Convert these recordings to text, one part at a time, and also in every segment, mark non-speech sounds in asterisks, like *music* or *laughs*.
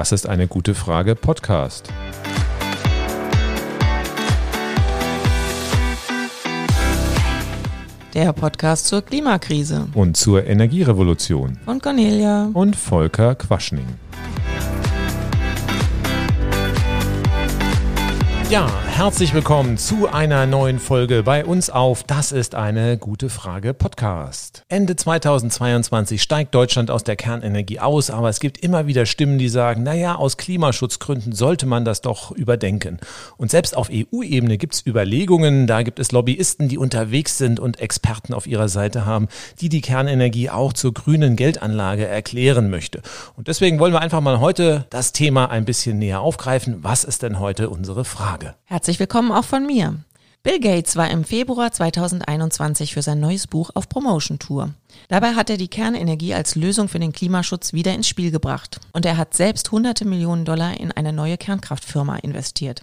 Das ist eine gute Frage Podcast. Der Podcast zur Klimakrise. Und zur Energierevolution. Von Cornelia. Und Volker Quaschning. Ja, herzlich willkommen zu einer neuen Folge bei uns auf Das ist eine gute Frage Podcast. Ende 2022 steigt Deutschland aus der Kernenergie aus, aber es gibt immer wieder Stimmen, die sagen, naja, aus Klimaschutzgründen sollte man das doch überdenken. Und selbst auf EU-Ebene gibt es Überlegungen, da gibt es Lobbyisten, die unterwegs sind und Experten auf ihrer Seite haben, die die Kernenergie auch zur grünen Geldanlage erklären möchte. Und deswegen wollen wir einfach mal heute das Thema ein bisschen näher aufgreifen. Was ist denn heute unsere Frage? Frage. Herzlich willkommen auch von mir. Bill Gates war im Februar 2021 für sein neues Buch auf Promotion-Tour. Dabei hat er die Kernenergie als Lösung für den Klimaschutz wieder ins Spiel gebracht. Und er hat selbst hunderte Millionen Dollar in eine neue Kernkraftfirma investiert.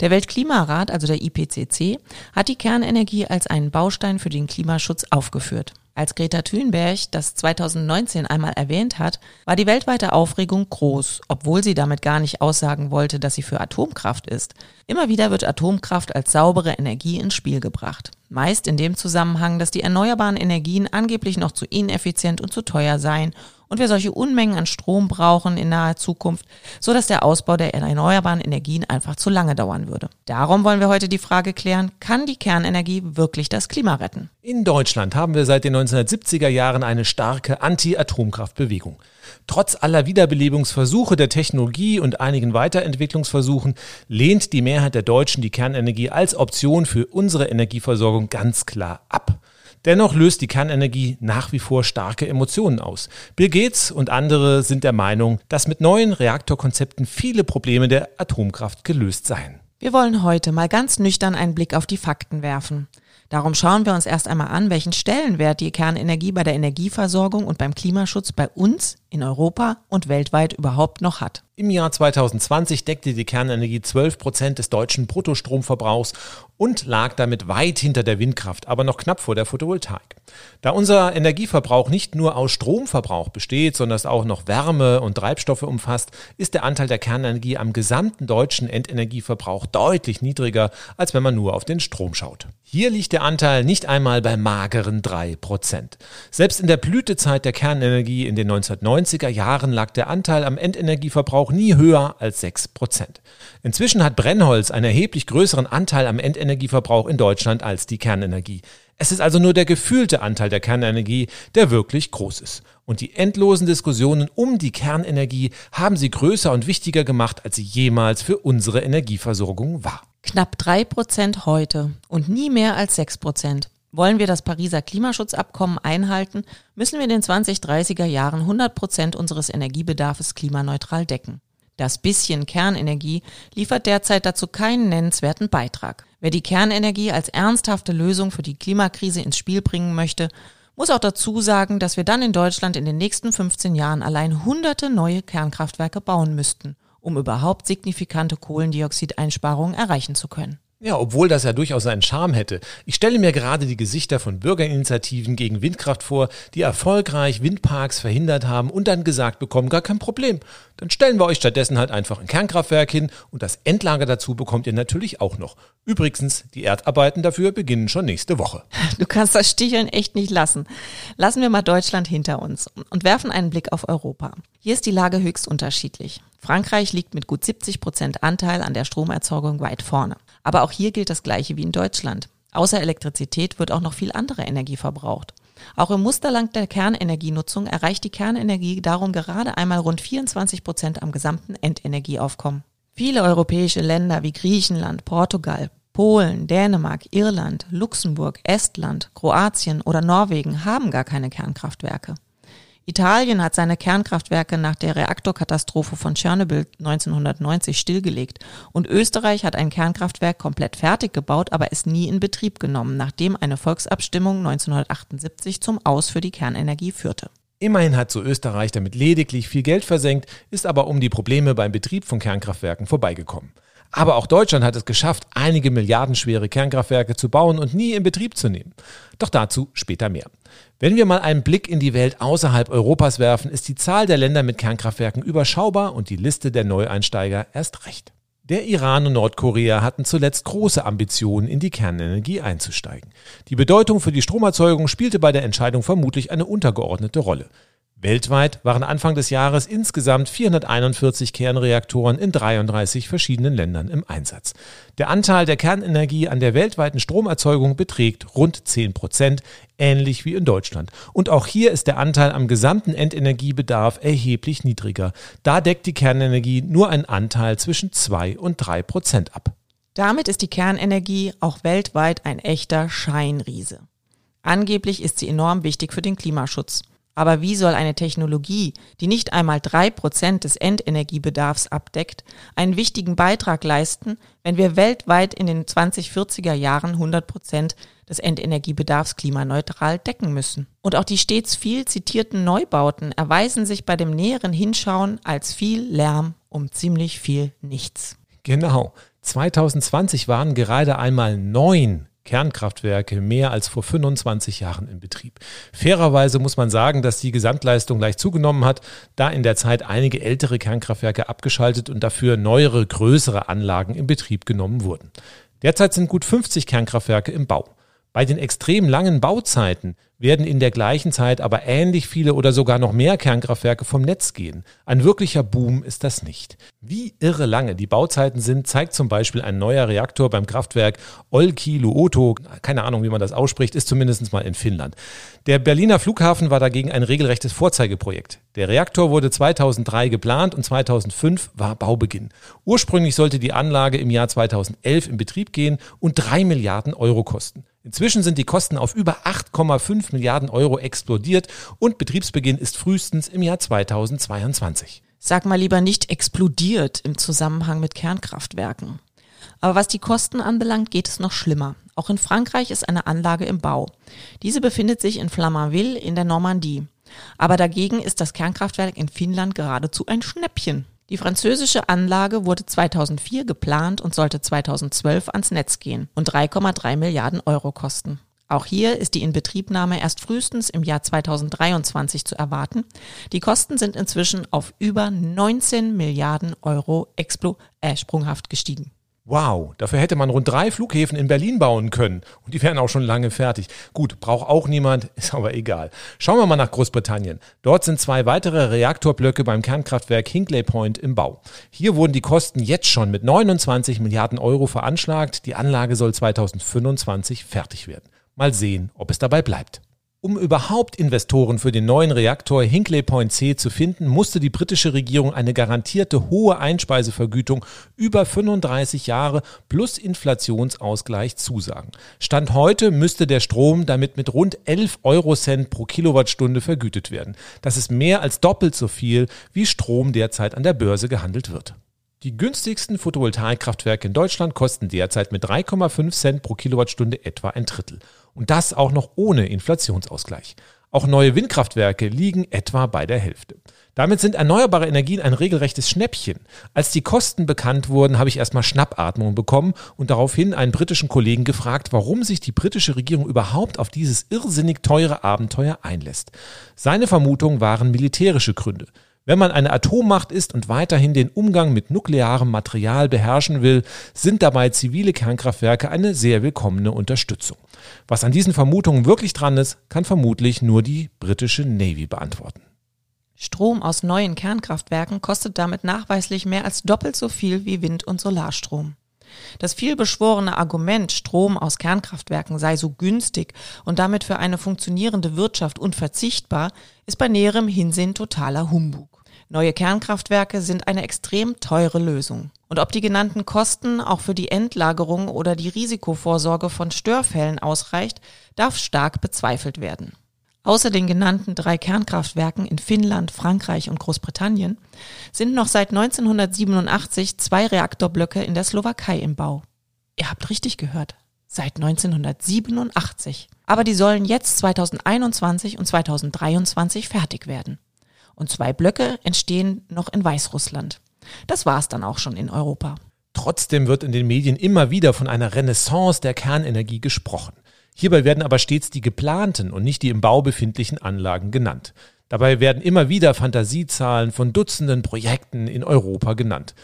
Der Weltklimarat, also der IPCC, hat die Kernenergie als einen Baustein für den Klimaschutz aufgeführt. Als Greta Thunberg das 2019 einmal erwähnt hat, war die weltweite Aufregung groß, obwohl sie damit gar nicht aussagen wollte, dass sie für Atomkraft ist. Immer wieder wird Atomkraft als saubere Energie ins Spiel gebracht. Meist in dem Zusammenhang, dass die erneuerbaren Energien angeblich noch zu ineffizient und zu teuer seien und wir solche Unmengen an Strom brauchen in naher Zukunft, so dass der Ausbau der erneuerbaren Energien einfach zu lange dauern würde. Darum wollen wir heute die Frage klären, kann die Kernenergie wirklich das Klima retten? In Deutschland haben wir seit den 1970er Jahren eine starke Anti-Atomkraftbewegung. Trotz aller Wiederbelebungsversuche der Technologie und einigen Weiterentwicklungsversuchen lehnt die Mehrheit der Deutschen die Kernenergie als Option für unsere Energieversorgung ganz klar ab. Dennoch löst die Kernenergie nach wie vor starke Emotionen aus. Bill Gates und andere sind der Meinung, dass mit neuen Reaktorkonzepten viele Probleme der Atomkraft gelöst seien. Wir wollen heute mal ganz nüchtern einen Blick auf die Fakten werfen. Darum schauen wir uns erst einmal an, welchen Stellenwert die Kernenergie bei der Energieversorgung und beim Klimaschutz bei uns in Europa und weltweit überhaupt noch hat. Im Jahr 2020 deckte die Kernenergie 12 Prozent des deutschen Bruttostromverbrauchs und lag damit weit hinter der Windkraft, aber noch knapp vor der Photovoltaik. Da unser Energieverbrauch nicht nur aus Stromverbrauch besteht, sondern es auch noch Wärme und Treibstoffe umfasst, ist der Anteil der Kernenergie am gesamten deutschen Endenergieverbrauch deutlich niedriger, als wenn man nur auf den Strom schaut. Hier liegt der Anteil nicht einmal bei mageren drei Prozent. Selbst in der Blütezeit der Kernenergie in den 1990er Jahren lag der Anteil am Endenergieverbrauch auch nie höher als 6 Prozent. Inzwischen hat Brennholz einen erheblich größeren Anteil am Endenergieverbrauch in Deutschland als die Kernenergie. Es ist also nur der gefühlte Anteil der Kernenergie, der wirklich groß ist. Und die endlosen Diskussionen um die Kernenergie haben sie größer und wichtiger gemacht, als sie jemals für unsere Energieversorgung war. Knapp drei Prozent heute und nie mehr als sechs Prozent. Wollen wir das Pariser Klimaschutzabkommen einhalten, müssen wir in den 2030er Jahren 100 Prozent unseres Energiebedarfs klimaneutral decken. Das bisschen Kernenergie liefert derzeit dazu keinen nennenswerten Beitrag. Wer die Kernenergie als ernsthafte Lösung für die Klimakrise ins Spiel bringen möchte, muss auch dazu sagen, dass wir dann in Deutschland in den nächsten 15 Jahren allein hunderte neue Kernkraftwerke bauen müssten, um überhaupt signifikante Kohlendioxideinsparungen erreichen zu können. Ja, obwohl das ja durchaus seinen Charme hätte. Ich stelle mir gerade die Gesichter von Bürgerinitiativen gegen Windkraft vor, die erfolgreich Windparks verhindert haben und dann gesagt bekommen, gar kein Problem. Dann stellen wir euch stattdessen halt einfach ein Kernkraftwerk hin und das Endlager dazu bekommt ihr natürlich auch noch. Übrigens, die Erdarbeiten dafür beginnen schon nächste Woche. *laughs* Du kannst das Sticheln echt nicht lassen. Lassen wir mal Deutschland hinter uns und werfen einen Blick auf Europa. Hier ist die Lage höchst unterschiedlich. Frankreich liegt mit gut 70 Prozent Anteil an der Stromerzeugung weit vorne. Aber auch hier gilt das Gleiche wie in Deutschland. Außer Elektrizität wird auch noch viel andere Energie verbraucht. Auch im Musterland der Kernenergienutzung erreicht die Kernenergie darum gerade einmal rund 24 Prozent am gesamten Endenergieaufkommen. Viele europäische Länder wie Griechenland, Portugal, Polen, Dänemark, Irland, Luxemburg, Estland, Kroatien oder Norwegen haben gar keine Kernkraftwerke. Italien hat seine Kernkraftwerke nach der Reaktorkatastrophe von Tschernobyl 1990 stillgelegt und Österreich hat ein Kernkraftwerk komplett fertig gebaut, aber es nie in Betrieb genommen, nachdem eine Volksabstimmung 1978 zum Aus für die Kernenergie führte. Immerhin hat so Österreich damit lediglich viel Geld versenkt, ist aber um die Probleme beim Betrieb von Kernkraftwerken vorbeigekommen. Aber auch Deutschland hat es geschafft, einige milliardenschwere Kernkraftwerke zu bauen und nie in Betrieb zu nehmen. Doch dazu später mehr. Wenn wir mal einen Blick in die Welt außerhalb Europas werfen, ist die Zahl der Länder mit Kernkraftwerken überschaubar und die Liste der Neueinsteiger erst recht. Der Iran und Nordkorea hatten zuletzt große Ambitionen, in die Kernenergie einzusteigen. Die Bedeutung für die Stromerzeugung spielte bei der Entscheidung vermutlich eine untergeordnete Rolle. Weltweit waren Anfang des Jahres insgesamt 441 Kernreaktoren in 33 verschiedenen Ländern im Einsatz. Der Anteil der Kernenergie an der weltweiten Stromerzeugung beträgt rund 10 Prozent, ähnlich wie in Deutschland. Und auch hier ist der Anteil am gesamten Endenergiebedarf erheblich niedriger. Da deckt die Kernenergie nur einen Anteil zwischen 2 und 3 Prozent ab. Damit ist die Kernenergie auch weltweit ein echter Scheinriese. Angeblich ist sie enorm wichtig für den Klimaschutz. Aber wie soll eine Technologie, die nicht einmal drei Prozent des Endenergiebedarfs abdeckt, einen wichtigen Beitrag leisten, wenn wir weltweit in den 2040er Jahren 100 Prozent des Endenergiebedarfs klimaneutral decken müssen? Und auch die stets viel zitierten Neubauten erweisen sich bei dem näheren Hinschauen als viel Lärm um ziemlich viel nichts. Genau. 2020 waren gerade einmal neun Kernkraftwerke mehr als vor 25 Jahren in Betrieb. Fairerweise muss man sagen, dass die Gesamtleistung leicht zugenommen hat, da in der Zeit einige ältere Kernkraftwerke abgeschaltet und dafür neuere, größere Anlagen in Betrieb genommen wurden. Derzeit sind gut 50 Kernkraftwerke im Bau. Bei den extrem langen Bauzeiten werden in der gleichen Zeit aber ähnlich viele oder sogar noch mehr Kernkraftwerke vom Netz gehen. Ein wirklicher Boom ist das nicht. Wie irre lange die Bauzeiten sind, zeigt zum Beispiel ein neuer Reaktor beim Kraftwerk Olkiluoto, keine Ahnung, wie man das ausspricht, ist zumindest mal in Finnland. Der Berliner Flughafen war dagegen ein regelrechtes Vorzeigeprojekt. Der Reaktor wurde 2003 geplant und 2005 war Baubeginn. Ursprünglich sollte die Anlage im Jahr 2011 in Betrieb gehen und drei Milliarden Euro kosten. Inzwischen sind die Kosten auf über 8,5 Milliarden Euro explodiert und Betriebsbeginn ist frühestens im Jahr 2022. Sag mal lieber nicht explodiert im Zusammenhang mit Kernkraftwerken. Aber was die Kosten anbelangt, geht es noch schlimmer. Auch in Frankreich ist eine Anlage im Bau. Diese befindet sich in Flamanville in der Normandie. Aber dagegen ist das Kernkraftwerk in Finnland geradezu ein Schnäppchen. Die französische Anlage wurde 2004 geplant und sollte 2012 ans Netz gehen und 3,3 Milliarden Euro kosten. Auch hier ist die Inbetriebnahme erst frühestens im Jahr 2023 zu erwarten. Die Kosten sind inzwischen auf über 19 Milliarden Euro explo äh, sprunghaft gestiegen. Wow, dafür hätte man rund drei Flughäfen in Berlin bauen können. Und die wären auch schon lange fertig. Gut, braucht auch niemand, *laughs* ist aber egal. Schauen wir mal nach Großbritannien. Dort sind zwei weitere Reaktorblöcke beim Kernkraftwerk Hinkley Point im Bau. Hier wurden die Kosten jetzt schon mit 29 Milliarden Euro veranschlagt. Die Anlage soll 2025 fertig werden. Mal sehen, ob es dabei bleibt. Um überhaupt Investoren für den neuen Reaktor Hinkley Point C zu finden, musste die britische Regierung eine garantierte hohe Einspeisevergütung über 35 Jahre plus Inflationsausgleich zusagen. Stand heute müsste der Strom damit mit rund 11 Eurocent pro Kilowattstunde vergütet werden. Das ist mehr als doppelt so viel, wie Strom derzeit an der Börse gehandelt wird. Die günstigsten Photovoltaikkraftwerke in Deutschland kosten derzeit mit 3,5 Cent pro Kilowattstunde etwa ein Drittel. Und das auch noch ohne Inflationsausgleich. Auch neue Windkraftwerke liegen etwa bei der Hälfte. Damit sind erneuerbare Energien ein regelrechtes Schnäppchen. Als die Kosten bekannt wurden, habe ich erstmal Schnappatmung bekommen und daraufhin einen britischen Kollegen gefragt, warum sich die britische Regierung überhaupt auf dieses irrsinnig teure Abenteuer einlässt. Seine Vermutung waren militärische Gründe. Wenn man eine Atommacht ist und weiterhin den Umgang mit nuklearem Material beherrschen will, sind dabei zivile Kernkraftwerke eine sehr willkommene Unterstützung. Was an diesen Vermutungen wirklich dran ist, kann vermutlich nur die britische Navy beantworten. Strom aus neuen Kernkraftwerken kostet damit nachweislich mehr als doppelt so viel wie Wind- und Solarstrom. Das vielbeschworene Argument, Strom aus Kernkraftwerken sei so günstig und damit für eine funktionierende Wirtschaft unverzichtbar, ist bei näherem Hinsehen totaler Humbug. Neue Kernkraftwerke sind eine extrem teure Lösung. Und ob die genannten Kosten auch für die Endlagerung oder die Risikovorsorge von Störfällen ausreicht, darf stark bezweifelt werden. Außer den genannten drei Kernkraftwerken in Finnland, Frankreich und Großbritannien sind noch seit 1987 zwei Reaktorblöcke in der Slowakei im Bau. Ihr habt richtig gehört. Seit 1987. Aber die sollen jetzt 2021 und 2023 fertig werden und zwei Blöcke entstehen noch in Weißrussland. Das war's dann auch schon in Europa. Trotzdem wird in den Medien immer wieder von einer Renaissance der Kernenergie gesprochen. Hierbei werden aber stets die geplanten und nicht die im Bau befindlichen Anlagen genannt. Dabei werden immer wieder Fantasiezahlen von Dutzenden Projekten in Europa genannt.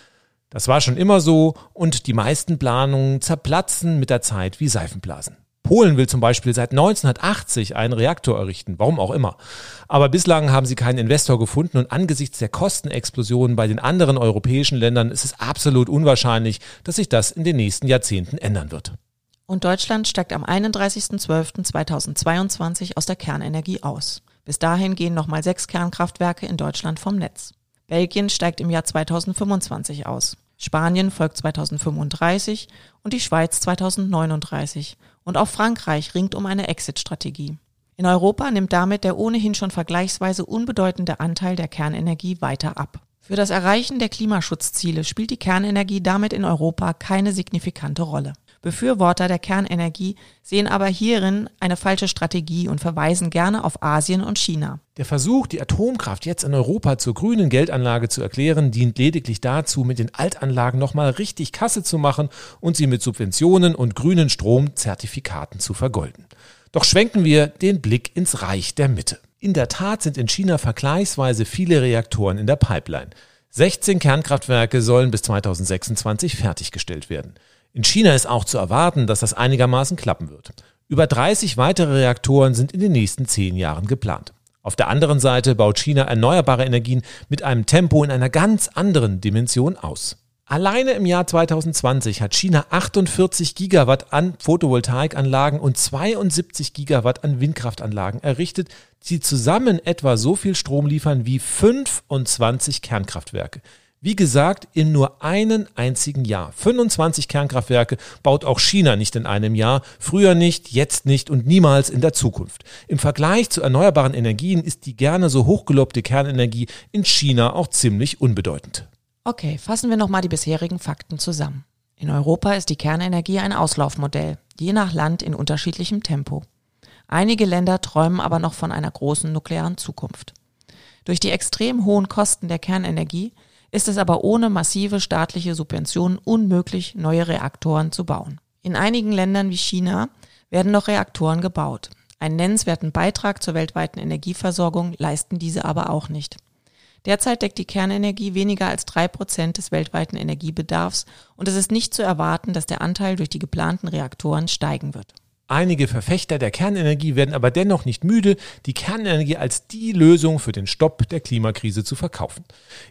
Das war schon immer so und die meisten Planungen zerplatzen mit der Zeit wie Seifenblasen. Polen will zum Beispiel seit 1980 einen Reaktor errichten, warum auch immer. Aber bislang haben sie keinen Investor gefunden und angesichts der Kostenexplosionen bei den anderen europäischen Ländern ist es absolut unwahrscheinlich, dass sich das in den nächsten Jahrzehnten ändern wird. Und Deutschland steigt am 31.12.2022 aus der Kernenergie aus. Bis dahin gehen nochmal sechs Kernkraftwerke in Deutschland vom Netz. Belgien steigt im Jahr 2025 aus. Spanien folgt 2035 und die Schweiz 2039. Und auch Frankreich ringt um eine Exit-Strategie. In Europa nimmt damit der ohnehin schon vergleichsweise unbedeutende Anteil der Kernenergie weiter ab. Für das Erreichen der Klimaschutzziele spielt die Kernenergie damit in Europa keine signifikante Rolle. Befürworter der Kernenergie sehen aber hierin eine falsche Strategie und verweisen gerne auf Asien und China. Der Versuch, die Atomkraft jetzt in Europa zur grünen Geldanlage zu erklären, dient lediglich dazu, mit den Altanlagen nochmal richtig Kasse zu machen und sie mit Subventionen und grünen Stromzertifikaten zu vergolden. Doch schwenken wir den Blick ins Reich der Mitte. In der Tat sind in China vergleichsweise viele Reaktoren in der Pipeline. 16 Kernkraftwerke sollen bis 2026 fertiggestellt werden. In China ist auch zu erwarten, dass das einigermaßen klappen wird. Über 30 weitere Reaktoren sind in den nächsten zehn Jahren geplant. Auf der anderen Seite baut China erneuerbare Energien mit einem Tempo in einer ganz anderen Dimension aus. Alleine im Jahr 2020 hat China 48 Gigawatt an Photovoltaikanlagen und 72 Gigawatt an Windkraftanlagen errichtet, die zusammen etwa so viel Strom liefern wie 25 Kernkraftwerke. Wie gesagt, in nur einem einzigen Jahr. 25 Kernkraftwerke baut auch China nicht in einem Jahr, früher nicht, jetzt nicht und niemals in der Zukunft. Im Vergleich zu erneuerbaren Energien ist die gerne so hochgelobte Kernenergie in China auch ziemlich unbedeutend. Okay, fassen wir nochmal die bisherigen Fakten zusammen. In Europa ist die Kernenergie ein Auslaufmodell, je nach Land in unterschiedlichem Tempo. Einige Länder träumen aber noch von einer großen nuklearen Zukunft. Durch die extrem hohen Kosten der Kernenergie ist es aber ohne massive staatliche Subventionen unmöglich, neue Reaktoren zu bauen. In einigen Ländern wie China werden noch Reaktoren gebaut. Einen nennenswerten Beitrag zur weltweiten Energieversorgung leisten diese aber auch nicht. Derzeit deckt die Kernenergie weniger als drei Prozent des weltweiten Energiebedarfs und es ist nicht zu erwarten, dass der Anteil durch die geplanten Reaktoren steigen wird. Einige Verfechter der Kernenergie werden aber dennoch nicht müde, die Kernenergie als die Lösung für den Stopp der Klimakrise zu verkaufen.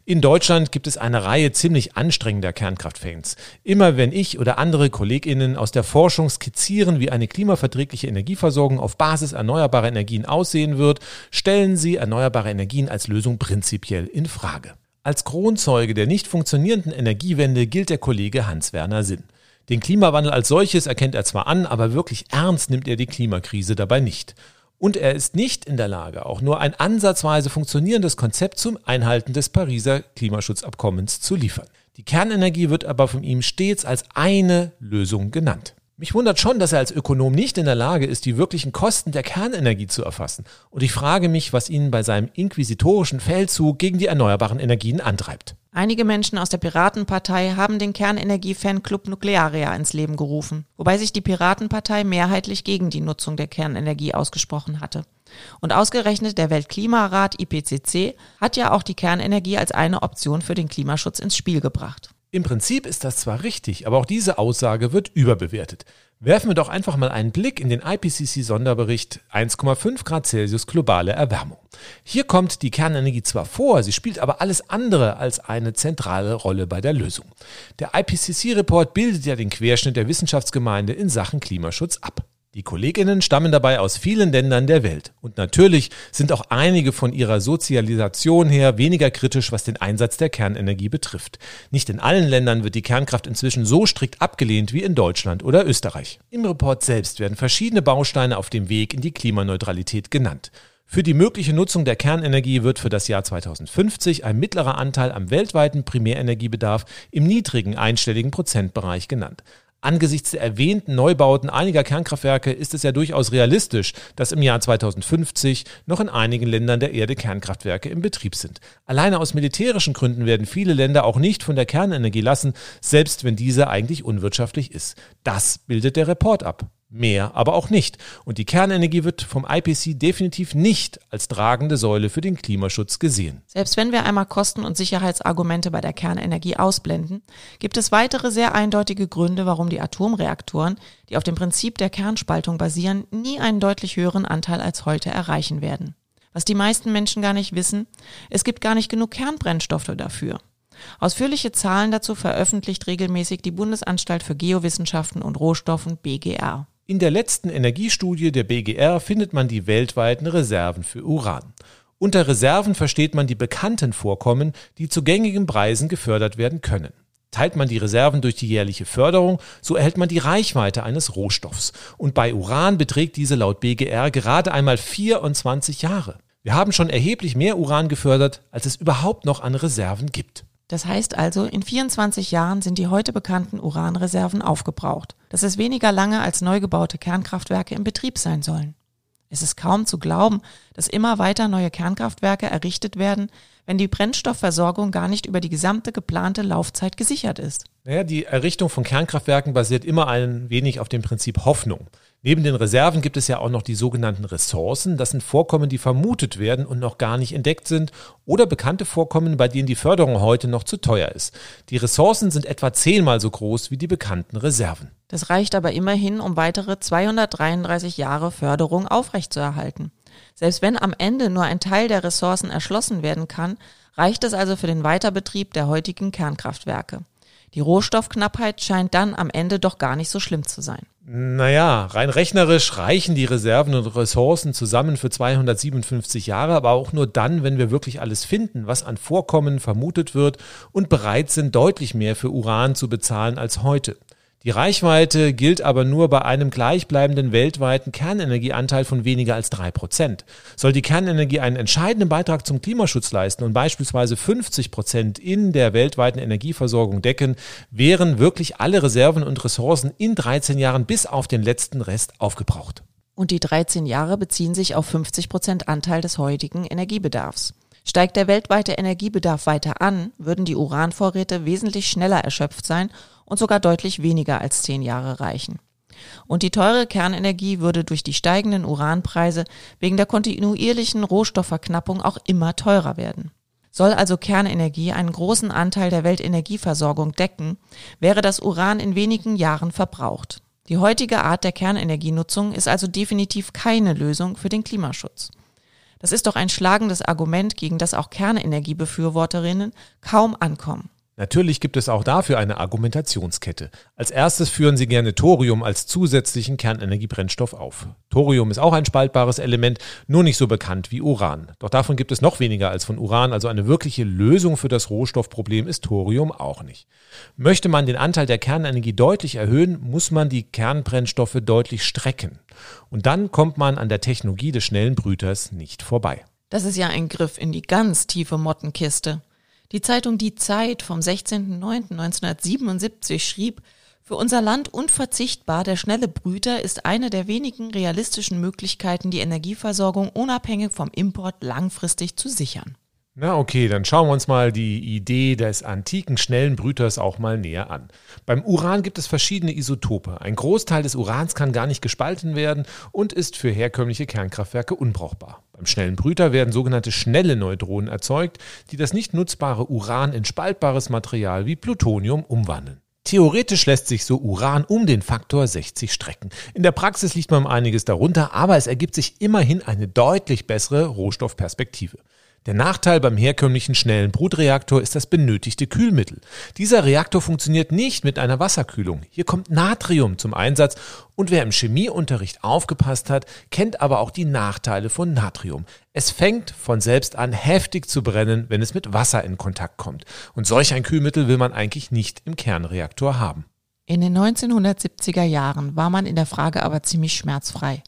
In Deutschland gibt es eine Reihe ziemlich anstrengender Kernkraftfans. Immer wenn ich oder andere Kolleginnen aus der Forschung skizzieren, wie eine klimaverträgliche Energieversorgung auf Basis erneuerbarer Energien aussehen wird, stellen sie erneuerbare Energien als Lösung prinzipiell in Frage. Als Kronzeuge der nicht funktionierenden Energiewende gilt der Kollege Hans-Werner Sinn. Den Klimawandel als solches erkennt er zwar an, aber wirklich ernst nimmt er die Klimakrise dabei nicht. Und er ist nicht in der Lage, auch nur ein ansatzweise funktionierendes Konzept zum Einhalten des Pariser Klimaschutzabkommens zu liefern. Die Kernenergie wird aber von ihm stets als eine Lösung genannt. Mich wundert schon, dass er als Ökonom nicht in der Lage ist, die wirklichen Kosten der Kernenergie zu erfassen. Und ich frage mich, was ihn bei seinem inquisitorischen Feldzug gegen die erneuerbaren Energien antreibt. Einige Menschen aus der Piratenpartei haben den Kernenergie-Fanclub Nuklearia ins Leben gerufen, wobei sich die Piratenpartei mehrheitlich gegen die Nutzung der Kernenergie ausgesprochen hatte. Und ausgerechnet der Weltklimarat IPCC hat ja auch die Kernenergie als eine Option für den Klimaschutz ins Spiel gebracht. Im Prinzip ist das zwar richtig, aber auch diese Aussage wird überbewertet. Werfen wir doch einfach mal einen Blick in den IPCC-Sonderbericht 1,5 Grad Celsius globale Erwärmung. Hier kommt die Kernenergie zwar vor, sie spielt aber alles andere als eine zentrale Rolle bei der Lösung. Der IPCC-Report bildet ja den Querschnitt der Wissenschaftsgemeinde in Sachen Klimaschutz ab. Die Kolleginnen stammen dabei aus vielen Ländern der Welt. Und natürlich sind auch einige von ihrer Sozialisation her weniger kritisch, was den Einsatz der Kernenergie betrifft. Nicht in allen Ländern wird die Kernkraft inzwischen so strikt abgelehnt wie in Deutschland oder Österreich. Im Report selbst werden verschiedene Bausteine auf dem Weg in die Klimaneutralität genannt. Für die mögliche Nutzung der Kernenergie wird für das Jahr 2050 ein mittlerer Anteil am weltweiten Primärenergiebedarf im niedrigen einstelligen Prozentbereich genannt. Angesichts der erwähnten Neubauten einiger Kernkraftwerke ist es ja durchaus realistisch, dass im Jahr 2050 noch in einigen Ländern der Erde Kernkraftwerke im Betrieb sind. Alleine aus militärischen Gründen werden viele Länder auch nicht von der Kernenergie lassen, selbst wenn diese eigentlich unwirtschaftlich ist. Das bildet der Report ab. Mehr aber auch nicht. Und die Kernenergie wird vom IPC definitiv nicht als tragende Säule für den Klimaschutz gesehen. Selbst wenn wir einmal Kosten- und Sicherheitsargumente bei der Kernenergie ausblenden, gibt es weitere sehr eindeutige Gründe, warum die Atomreaktoren, die auf dem Prinzip der Kernspaltung basieren, nie einen deutlich höheren Anteil als heute erreichen werden. Was die meisten Menschen gar nicht wissen, es gibt gar nicht genug Kernbrennstoffe dafür. Ausführliche Zahlen dazu veröffentlicht regelmäßig die Bundesanstalt für Geowissenschaften und Rohstoffen BGR. In der letzten Energiestudie der BGR findet man die weltweiten Reserven für Uran. Unter Reserven versteht man die bekannten Vorkommen, die zu gängigen Preisen gefördert werden können. Teilt man die Reserven durch die jährliche Förderung, so erhält man die Reichweite eines Rohstoffs. Und bei Uran beträgt diese laut BGR gerade einmal 24 Jahre. Wir haben schon erheblich mehr Uran gefördert, als es überhaupt noch an Reserven gibt. Das heißt also, in 24 Jahren sind die heute bekannten Uranreserven aufgebraucht. Das ist weniger lange als neu gebaute Kernkraftwerke im Betrieb sein sollen. Es ist kaum zu glauben, dass immer weiter neue Kernkraftwerke errichtet werden, wenn die Brennstoffversorgung gar nicht über die gesamte geplante Laufzeit gesichert ist. Naja, die Errichtung von Kernkraftwerken basiert immer ein wenig auf dem Prinzip Hoffnung. Neben den Reserven gibt es ja auch noch die sogenannten Ressourcen. Das sind Vorkommen, die vermutet werden und noch gar nicht entdeckt sind oder bekannte Vorkommen, bei denen die Förderung heute noch zu teuer ist. Die Ressourcen sind etwa zehnmal so groß wie die bekannten Reserven. Das reicht aber immerhin, um weitere 233 Jahre Förderung aufrechtzuerhalten. Selbst wenn am Ende nur ein Teil der Ressourcen erschlossen werden kann, reicht es also für den Weiterbetrieb der heutigen Kernkraftwerke. Die Rohstoffknappheit scheint dann am Ende doch gar nicht so schlimm zu sein. Naja, rein rechnerisch reichen die Reserven und Ressourcen zusammen für 257 Jahre, aber auch nur dann, wenn wir wirklich alles finden, was an Vorkommen vermutet wird und bereit sind, deutlich mehr für Uran zu bezahlen als heute. Die Reichweite gilt aber nur bei einem gleichbleibenden weltweiten Kernenergieanteil von weniger als drei Prozent. Soll die Kernenergie einen entscheidenden Beitrag zum Klimaschutz leisten und beispielsweise 50 Prozent in der weltweiten Energieversorgung decken, wären wirklich alle Reserven und Ressourcen in 13 Jahren bis auf den letzten Rest aufgebraucht. Und die 13 Jahre beziehen sich auf 50 Prozent Anteil des heutigen Energiebedarfs. Steigt der weltweite Energiebedarf weiter an, würden die Uranvorräte wesentlich schneller erschöpft sein und sogar deutlich weniger als zehn Jahre reichen. Und die teure Kernenergie würde durch die steigenden Uranpreise wegen der kontinuierlichen Rohstoffverknappung auch immer teurer werden. Soll also Kernenergie einen großen Anteil der Weltenergieversorgung decken, wäre das Uran in wenigen Jahren verbraucht. Die heutige Art der Kernenergienutzung ist also definitiv keine Lösung für den Klimaschutz. Das ist doch ein schlagendes Argument, gegen das auch Kernenergiebefürworterinnen kaum ankommen. Natürlich gibt es auch dafür eine Argumentationskette. Als erstes führen sie gerne Thorium als zusätzlichen Kernenergiebrennstoff auf. Thorium ist auch ein spaltbares Element, nur nicht so bekannt wie Uran. Doch davon gibt es noch weniger als von Uran, also eine wirkliche Lösung für das Rohstoffproblem ist Thorium auch nicht. Möchte man den Anteil der Kernenergie deutlich erhöhen, muss man die Kernbrennstoffe deutlich strecken. Und dann kommt man an der Technologie des schnellen Brüters nicht vorbei. Das ist ja ein Griff in die ganz tiefe Mottenkiste. Die Zeitung Die Zeit vom 16.09.1977 schrieb, für unser Land unverzichtbar, der schnelle Brüter ist eine der wenigen realistischen Möglichkeiten, die Energieversorgung unabhängig vom Import langfristig zu sichern. Na okay, dann schauen wir uns mal die Idee des antiken schnellen Brüters auch mal näher an. Beim Uran gibt es verschiedene Isotope. Ein Großteil des Urans kann gar nicht gespalten werden und ist für herkömmliche Kernkraftwerke unbrauchbar. Beim schnellen Brüter werden sogenannte schnelle Neutronen erzeugt, die das nicht nutzbare Uran in spaltbares Material wie Plutonium umwandeln. Theoretisch lässt sich so Uran um den Faktor 60 strecken. In der Praxis liegt man einiges darunter, aber es ergibt sich immerhin eine deutlich bessere Rohstoffperspektive. Der Nachteil beim herkömmlichen schnellen Brutreaktor ist das benötigte Kühlmittel. Dieser Reaktor funktioniert nicht mit einer Wasserkühlung. Hier kommt Natrium zum Einsatz und wer im Chemieunterricht aufgepasst hat, kennt aber auch die Nachteile von Natrium. Es fängt von selbst an heftig zu brennen, wenn es mit Wasser in Kontakt kommt. Und solch ein Kühlmittel will man eigentlich nicht im Kernreaktor haben. In den 1970er Jahren war man in der Frage aber ziemlich schmerzfrei.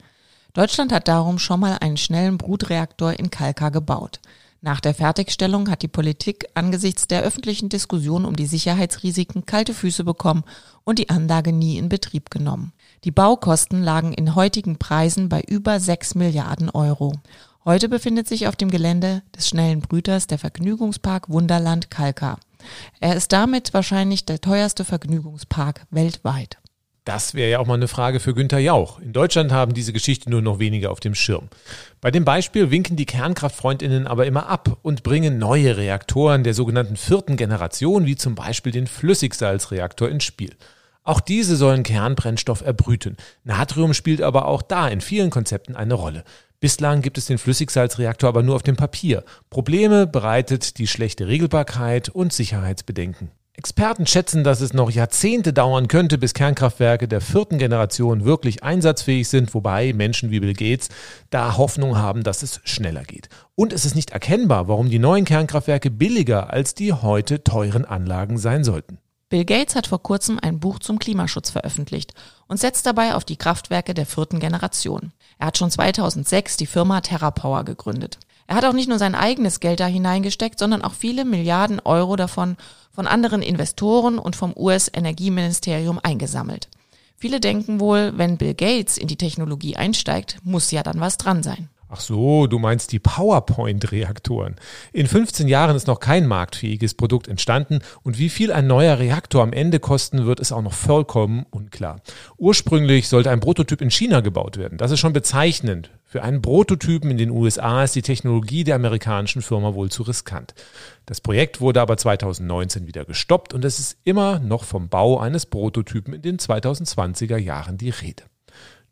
Deutschland hat darum schon mal einen schnellen Brutreaktor in Kalka gebaut. Nach der Fertigstellung hat die Politik angesichts der öffentlichen Diskussion um die Sicherheitsrisiken kalte Füße bekommen und die Anlage nie in Betrieb genommen. Die Baukosten lagen in heutigen Preisen bei über 6 Milliarden Euro. Heute befindet sich auf dem Gelände des schnellen Brüters der Vergnügungspark Wunderland Kalka. Er ist damit wahrscheinlich der teuerste Vergnügungspark weltweit. Das wäre ja auch mal eine Frage für Günther Jauch. In Deutschland haben diese Geschichte nur noch weniger auf dem Schirm. Bei dem Beispiel winken die Kernkraftfreundinnen aber immer ab und bringen neue Reaktoren der sogenannten vierten Generation, wie zum Beispiel den Flüssigsalzreaktor, ins Spiel. Auch diese sollen Kernbrennstoff erbrüten. Natrium spielt aber auch da in vielen Konzepten eine Rolle. Bislang gibt es den Flüssigsalzreaktor aber nur auf dem Papier. Probleme bereitet die schlechte Regelbarkeit und Sicherheitsbedenken. Experten schätzen, dass es noch Jahrzehnte dauern könnte, bis Kernkraftwerke der vierten Generation wirklich einsatzfähig sind, wobei Menschen wie Bill Gates da Hoffnung haben, dass es schneller geht. Und es ist nicht erkennbar, warum die neuen Kernkraftwerke billiger als die heute teuren Anlagen sein sollten. Bill Gates hat vor kurzem ein Buch zum Klimaschutz veröffentlicht und setzt dabei auf die Kraftwerke der vierten Generation. Er hat schon 2006 die Firma TerraPower gegründet. Er hat auch nicht nur sein eigenes Geld da hineingesteckt, sondern auch viele Milliarden Euro davon von anderen Investoren und vom US-Energieministerium eingesammelt. Viele denken wohl, wenn Bill Gates in die Technologie einsteigt, muss ja dann was dran sein. Ach so, du meinst die PowerPoint-Reaktoren. In 15 Jahren ist noch kein marktfähiges Produkt entstanden und wie viel ein neuer Reaktor am Ende kosten wird, ist auch noch vollkommen unklar. Ursprünglich sollte ein Prototyp in China gebaut werden. Das ist schon bezeichnend. Für einen Prototypen in den USA ist die Technologie der amerikanischen Firma wohl zu riskant. Das Projekt wurde aber 2019 wieder gestoppt und es ist immer noch vom Bau eines Prototypen in den 2020er Jahren die Rede.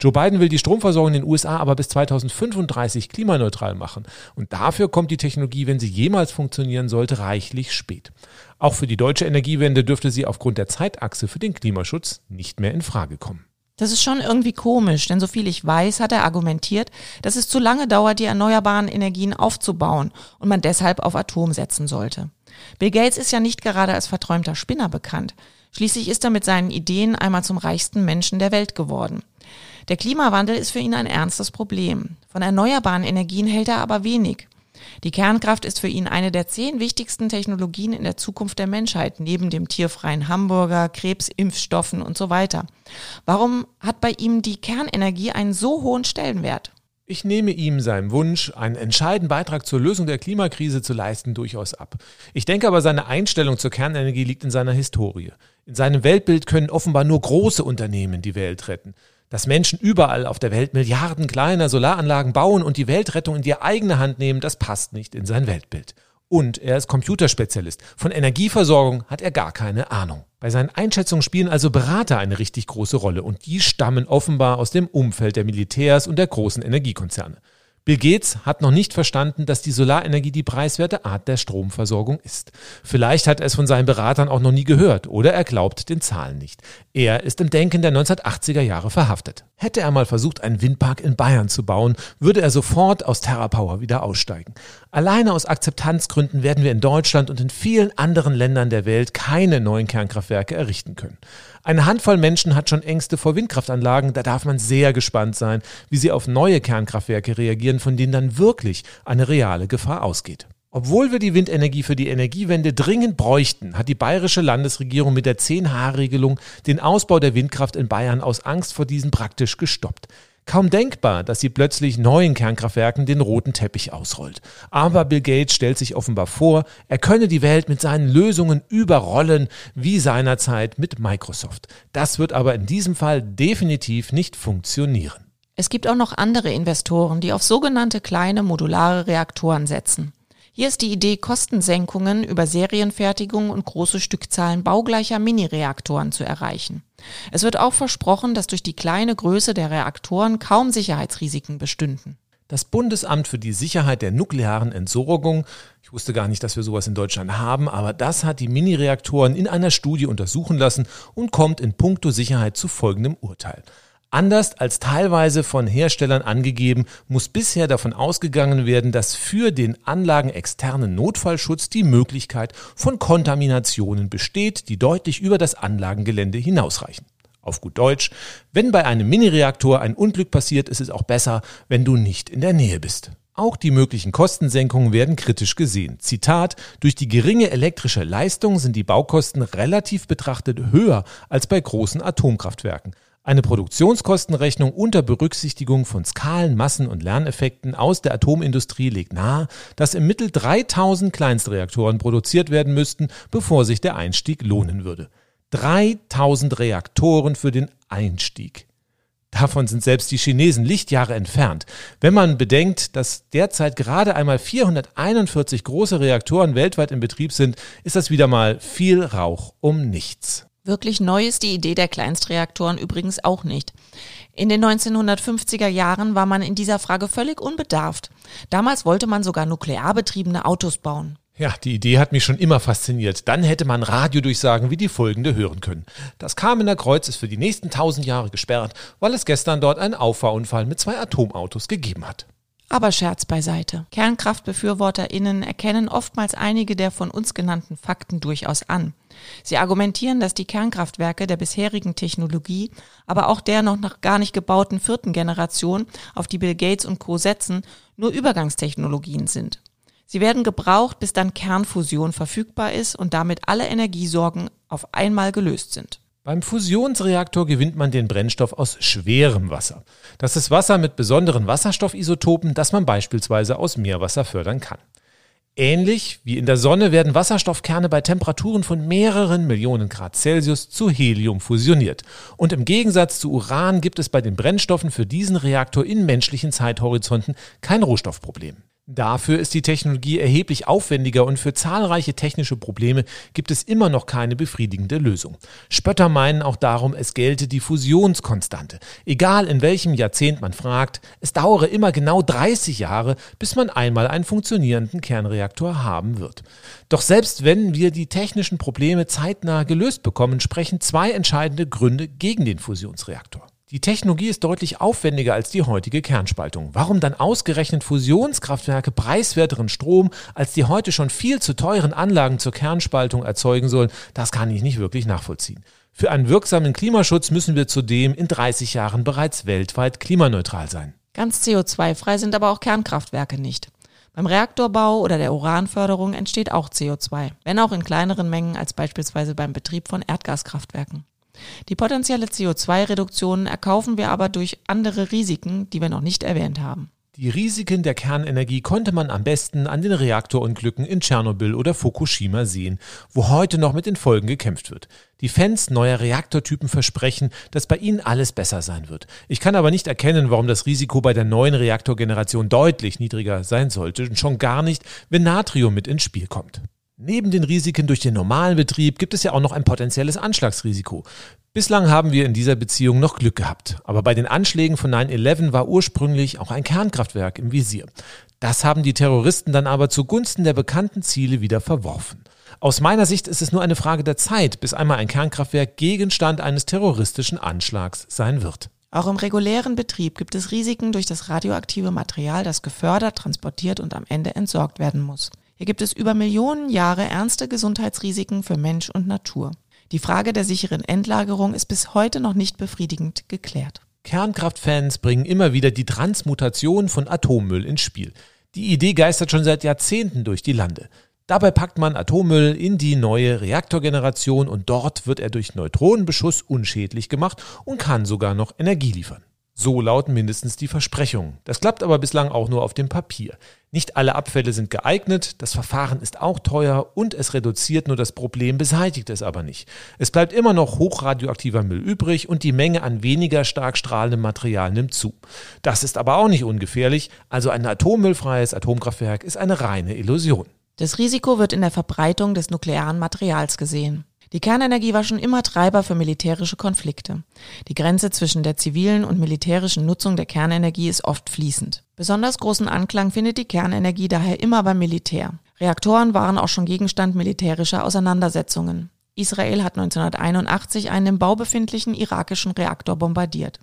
Joe Biden will die Stromversorgung in den USA aber bis 2035 klimaneutral machen. Und dafür kommt die Technologie, wenn sie jemals funktionieren sollte, reichlich spät. Auch für die deutsche Energiewende dürfte sie aufgrund der Zeitachse für den Klimaschutz nicht mehr in Frage kommen. Das ist schon irgendwie komisch, denn soviel ich weiß, hat er argumentiert, dass es zu lange dauert, die erneuerbaren Energien aufzubauen und man deshalb auf Atom setzen sollte. Bill Gates ist ja nicht gerade als verträumter Spinner bekannt. Schließlich ist er mit seinen Ideen einmal zum reichsten Menschen der Welt geworden. Der Klimawandel ist für ihn ein ernstes Problem. Von erneuerbaren Energien hält er aber wenig. Die Kernkraft ist für ihn eine der zehn wichtigsten Technologien in der Zukunft der Menschheit, neben dem tierfreien Hamburger, Krebsimpfstoffen und so weiter. Warum hat bei ihm die Kernenergie einen so hohen Stellenwert? Ich nehme ihm seinen Wunsch, einen entscheidenden Beitrag zur Lösung der Klimakrise zu leisten, durchaus ab. Ich denke aber, seine Einstellung zur Kernenergie liegt in seiner Historie. In seinem Weltbild können offenbar nur große Unternehmen die Welt retten dass Menschen überall auf der Welt Milliarden kleiner Solaranlagen bauen und die Weltrettung in die eigene Hand nehmen, das passt nicht in sein Weltbild. Und er ist Computerspezialist. Von Energieversorgung hat er gar keine Ahnung. Bei seinen Einschätzungen spielen also Berater eine richtig große Rolle und die stammen offenbar aus dem Umfeld der Militärs und der großen Energiekonzerne. Bill Gates hat noch nicht verstanden, dass die Solarenergie die preiswerte Art der Stromversorgung ist. Vielleicht hat er es von seinen Beratern auch noch nie gehört oder er glaubt den Zahlen nicht. Er ist im Denken der 1980er Jahre verhaftet. Hätte er mal versucht, einen Windpark in Bayern zu bauen, würde er sofort aus TerraPower wieder aussteigen. Alleine aus Akzeptanzgründen werden wir in Deutschland und in vielen anderen Ländern der Welt keine neuen Kernkraftwerke errichten können. Eine Handvoll Menschen hat schon Ängste vor Windkraftanlagen, da darf man sehr gespannt sein, wie sie auf neue Kernkraftwerke reagieren, von denen dann wirklich eine reale Gefahr ausgeht. Obwohl wir die Windenergie für die Energiewende dringend bräuchten, hat die bayerische Landesregierung mit der 10H-Regelung den Ausbau der Windkraft in Bayern aus Angst vor diesen praktisch gestoppt. Kaum denkbar, dass sie plötzlich neuen Kernkraftwerken den roten Teppich ausrollt. Aber Bill Gates stellt sich offenbar vor, er könne die Welt mit seinen Lösungen überrollen, wie seinerzeit mit Microsoft. Das wird aber in diesem Fall definitiv nicht funktionieren. Es gibt auch noch andere Investoren, die auf sogenannte kleine modulare Reaktoren setzen. Hier ist die Idee, Kostensenkungen über Serienfertigung und große Stückzahlen baugleicher Mini-Reaktoren zu erreichen. Es wird auch versprochen, dass durch die kleine Größe der Reaktoren kaum Sicherheitsrisiken bestünden. Das Bundesamt für die Sicherheit der nuklearen Entsorgung, ich wusste gar nicht, dass wir sowas in Deutschland haben, aber das hat die Mini-Reaktoren in einer Studie untersuchen lassen und kommt in puncto Sicherheit zu folgendem Urteil. Anders als teilweise von Herstellern angegeben, muss bisher davon ausgegangen werden, dass für den anlagenexternen Notfallschutz die Möglichkeit von Kontaminationen besteht, die deutlich über das Anlagengelände hinausreichen. Auf gut Deutsch, wenn bei einem Minireaktor ein Unglück passiert, ist es auch besser, wenn du nicht in der Nähe bist. Auch die möglichen Kostensenkungen werden kritisch gesehen. Zitat, durch die geringe elektrische Leistung sind die Baukosten relativ betrachtet höher als bei großen Atomkraftwerken. Eine Produktionskostenrechnung unter Berücksichtigung von Skalen, Massen und Lerneffekten aus der Atomindustrie legt nahe, dass im Mittel 3000 Kleinstreaktoren produziert werden müssten, bevor sich der Einstieg lohnen würde. 3000 Reaktoren für den Einstieg. Davon sind selbst die Chinesen Lichtjahre entfernt. Wenn man bedenkt, dass derzeit gerade einmal 441 große Reaktoren weltweit in Betrieb sind, ist das wieder mal viel Rauch um nichts. Wirklich neu ist die Idee der Kleinstreaktoren übrigens auch nicht. In den 1950er Jahren war man in dieser Frage völlig unbedarft. Damals wollte man sogar nuklearbetriebene Autos bauen. Ja, die Idee hat mich schon immer fasziniert. Dann hätte man Radiodurchsagen wie die folgende hören können. Das Kamener Kreuz ist für die nächsten tausend Jahre gesperrt, weil es gestern dort einen Auffahrunfall mit zwei Atomautos gegeben hat. Aber Scherz beiseite. KernkraftbefürworterInnen erkennen oftmals einige der von uns genannten Fakten durchaus an. Sie argumentieren, dass die Kernkraftwerke der bisherigen Technologie, aber auch der noch gar nicht gebauten vierten Generation, auf die Bill Gates und Co. setzen, nur Übergangstechnologien sind. Sie werden gebraucht, bis dann Kernfusion verfügbar ist und damit alle Energiesorgen auf einmal gelöst sind. Beim Fusionsreaktor gewinnt man den Brennstoff aus schwerem Wasser. Das ist Wasser mit besonderen Wasserstoffisotopen, das man beispielsweise aus Meerwasser fördern kann. Ähnlich wie in der Sonne werden Wasserstoffkerne bei Temperaturen von mehreren Millionen Grad Celsius zu Helium fusioniert. Und im Gegensatz zu Uran gibt es bei den Brennstoffen für diesen Reaktor in menschlichen Zeithorizonten kein Rohstoffproblem. Dafür ist die Technologie erheblich aufwendiger und für zahlreiche technische Probleme gibt es immer noch keine befriedigende Lösung. Spötter meinen auch darum, es gelte die Fusionskonstante. Egal in welchem Jahrzehnt man fragt, es dauere immer genau 30 Jahre, bis man einmal einen funktionierenden Kernreaktor haben wird. Doch selbst wenn wir die technischen Probleme zeitnah gelöst bekommen, sprechen zwei entscheidende Gründe gegen den Fusionsreaktor. Die Technologie ist deutlich aufwendiger als die heutige Kernspaltung. Warum dann ausgerechnet Fusionskraftwerke preiswerteren Strom als die heute schon viel zu teuren Anlagen zur Kernspaltung erzeugen sollen, das kann ich nicht wirklich nachvollziehen. Für einen wirksamen Klimaschutz müssen wir zudem in 30 Jahren bereits weltweit klimaneutral sein. Ganz CO2-frei sind aber auch Kernkraftwerke nicht. Beim Reaktorbau oder der Uranförderung entsteht auch CO2, wenn auch in kleineren Mengen als beispielsweise beim Betrieb von Erdgaskraftwerken. Die potenzielle CO2-Reduktion erkaufen wir aber durch andere Risiken, die wir noch nicht erwähnt haben. Die Risiken der Kernenergie konnte man am besten an den Reaktorunglücken in Tschernobyl oder Fukushima sehen, wo heute noch mit den Folgen gekämpft wird. Die Fans neuer Reaktortypen versprechen, dass bei ihnen alles besser sein wird. Ich kann aber nicht erkennen, warum das Risiko bei der neuen Reaktorgeneration deutlich niedriger sein sollte und schon gar nicht, wenn Natrium mit ins Spiel kommt. Neben den Risiken durch den normalen Betrieb gibt es ja auch noch ein potenzielles Anschlagsrisiko. Bislang haben wir in dieser Beziehung noch Glück gehabt. Aber bei den Anschlägen von 9-11 war ursprünglich auch ein Kernkraftwerk im Visier. Das haben die Terroristen dann aber zugunsten der bekannten Ziele wieder verworfen. Aus meiner Sicht ist es nur eine Frage der Zeit, bis einmal ein Kernkraftwerk Gegenstand eines terroristischen Anschlags sein wird. Auch im regulären Betrieb gibt es Risiken durch das radioaktive Material, das gefördert, transportiert und am Ende entsorgt werden muss. Hier gibt es über Millionen Jahre ernste Gesundheitsrisiken für Mensch und Natur. Die Frage der sicheren Endlagerung ist bis heute noch nicht befriedigend geklärt. Kernkraftfans bringen immer wieder die Transmutation von Atommüll ins Spiel. Die Idee geistert schon seit Jahrzehnten durch die Lande. Dabei packt man Atommüll in die neue Reaktorgeneration und dort wird er durch Neutronenbeschuss unschädlich gemacht und kann sogar noch Energie liefern. So lauten mindestens die Versprechungen. Das klappt aber bislang auch nur auf dem Papier. Nicht alle Abfälle sind geeignet, das Verfahren ist auch teuer und es reduziert nur das Problem, beseitigt es aber nicht. Es bleibt immer noch hochradioaktiver Müll übrig und die Menge an weniger stark strahlendem Material nimmt zu. Das ist aber auch nicht ungefährlich, also ein atommüllfreies Atomkraftwerk ist eine reine Illusion. Das Risiko wird in der Verbreitung des nuklearen Materials gesehen. Die Kernenergie war schon immer Treiber für militärische Konflikte. Die Grenze zwischen der zivilen und militärischen Nutzung der Kernenergie ist oft fließend. Besonders großen Anklang findet die Kernenergie daher immer beim Militär. Reaktoren waren auch schon Gegenstand militärischer Auseinandersetzungen. Israel hat 1981 einen im Bau befindlichen irakischen Reaktor bombardiert.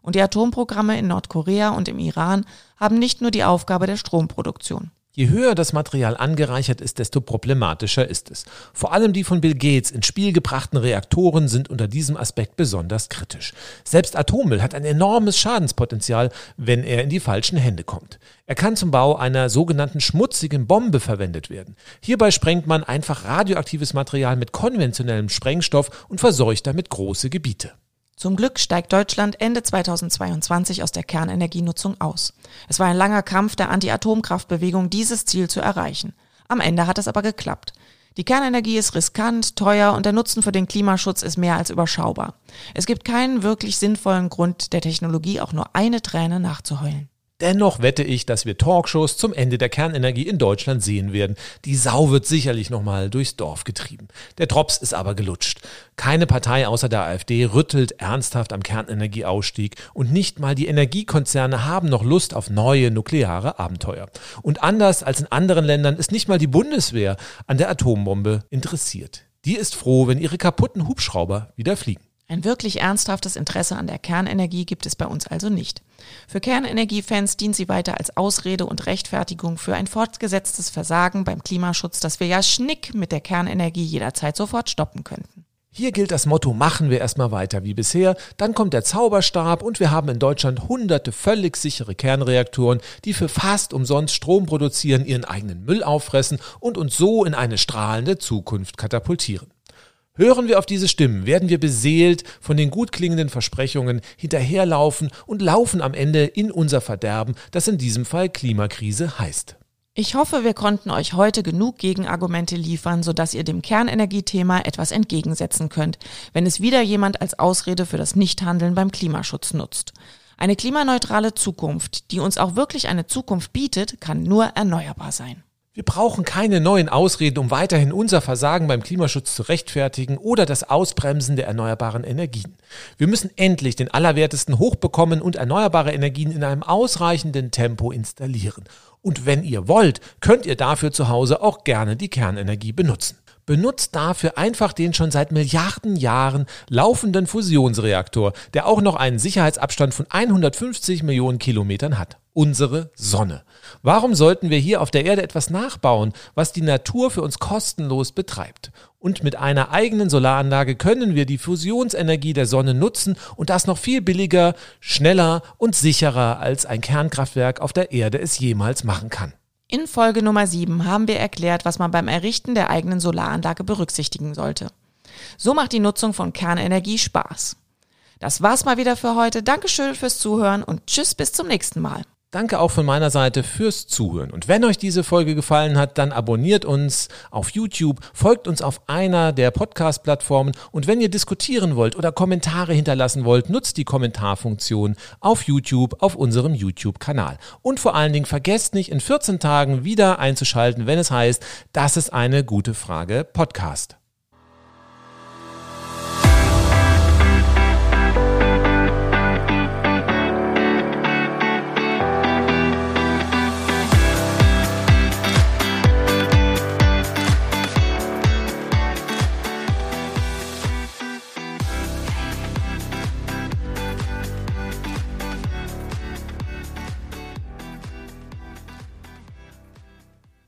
Und die Atomprogramme in Nordkorea und im Iran haben nicht nur die Aufgabe der Stromproduktion. Je höher das Material angereichert ist, desto problematischer ist es. Vor allem die von Bill Gates ins Spiel gebrachten Reaktoren sind unter diesem Aspekt besonders kritisch. Selbst Atommüll hat ein enormes Schadenspotenzial, wenn er in die falschen Hände kommt. Er kann zum Bau einer sogenannten schmutzigen Bombe verwendet werden. Hierbei sprengt man einfach radioaktives Material mit konventionellem Sprengstoff und verseucht damit große Gebiete. Zum Glück steigt Deutschland Ende 2022 aus der Kernenergienutzung aus. Es war ein langer Kampf der Anti-Atomkraftbewegung, dieses Ziel zu erreichen. Am Ende hat es aber geklappt. Die Kernenergie ist riskant, teuer und der Nutzen für den Klimaschutz ist mehr als überschaubar. Es gibt keinen wirklich sinnvollen Grund, der Technologie auch nur eine Träne nachzuheulen. Dennoch wette ich, dass wir Talkshows zum Ende der Kernenergie in Deutschland sehen werden. Die Sau wird sicherlich nochmal durchs Dorf getrieben. Der Drops ist aber gelutscht. Keine Partei außer der AfD rüttelt ernsthaft am Kernenergieausstieg und nicht mal die Energiekonzerne haben noch Lust auf neue nukleare Abenteuer. Und anders als in anderen Ländern ist nicht mal die Bundeswehr an der Atombombe interessiert. Die ist froh, wenn ihre kaputten Hubschrauber wieder fliegen. Ein wirklich ernsthaftes Interesse an der Kernenergie gibt es bei uns also nicht. Für Kernenergiefans dient sie weiter als Ausrede und Rechtfertigung für ein fortgesetztes Versagen beim Klimaschutz, das wir ja schnick mit der Kernenergie jederzeit sofort stoppen könnten. Hier gilt das Motto, machen wir erstmal weiter wie bisher, dann kommt der Zauberstab und wir haben in Deutschland hunderte völlig sichere Kernreaktoren, die für fast umsonst Strom produzieren, ihren eigenen Müll auffressen und uns so in eine strahlende Zukunft katapultieren. Hören wir auf diese Stimmen, werden wir beseelt von den gut klingenden Versprechungen hinterherlaufen und laufen am Ende in unser Verderben, das in diesem Fall Klimakrise heißt. Ich hoffe, wir konnten euch heute genug Gegenargumente liefern, sodass ihr dem Kernenergiethema etwas entgegensetzen könnt, wenn es wieder jemand als Ausrede für das Nichthandeln beim Klimaschutz nutzt. Eine klimaneutrale Zukunft, die uns auch wirklich eine Zukunft bietet, kann nur erneuerbar sein. Wir brauchen keine neuen Ausreden, um weiterhin unser Versagen beim Klimaschutz zu rechtfertigen oder das Ausbremsen der erneuerbaren Energien. Wir müssen endlich den Allerwertesten hochbekommen und erneuerbare Energien in einem ausreichenden Tempo installieren. Und wenn ihr wollt, könnt ihr dafür zu Hause auch gerne die Kernenergie benutzen. Benutzt dafür einfach den schon seit Milliarden Jahren laufenden Fusionsreaktor, der auch noch einen Sicherheitsabstand von 150 Millionen Kilometern hat unsere Sonne. Warum sollten wir hier auf der Erde etwas nachbauen, was die Natur für uns kostenlos betreibt? Und mit einer eigenen Solaranlage können wir die Fusionsenergie der Sonne nutzen und das noch viel billiger, schneller und sicherer als ein Kernkraftwerk auf der Erde es jemals machen kann. In Folge Nummer 7 haben wir erklärt, was man beim Errichten der eigenen Solaranlage berücksichtigen sollte. So macht die Nutzung von Kernenergie Spaß. Das war's mal wieder für heute. Dankeschön fürs Zuhören und tschüss bis zum nächsten Mal. Danke auch von meiner Seite fürs Zuhören. Und wenn euch diese Folge gefallen hat, dann abonniert uns auf YouTube, folgt uns auf einer der Podcast-Plattformen und wenn ihr diskutieren wollt oder Kommentare hinterlassen wollt, nutzt die Kommentarfunktion auf YouTube, auf unserem YouTube-Kanal. Und vor allen Dingen vergesst nicht, in 14 Tagen wieder einzuschalten, wenn es heißt, das ist eine gute Frage Podcast.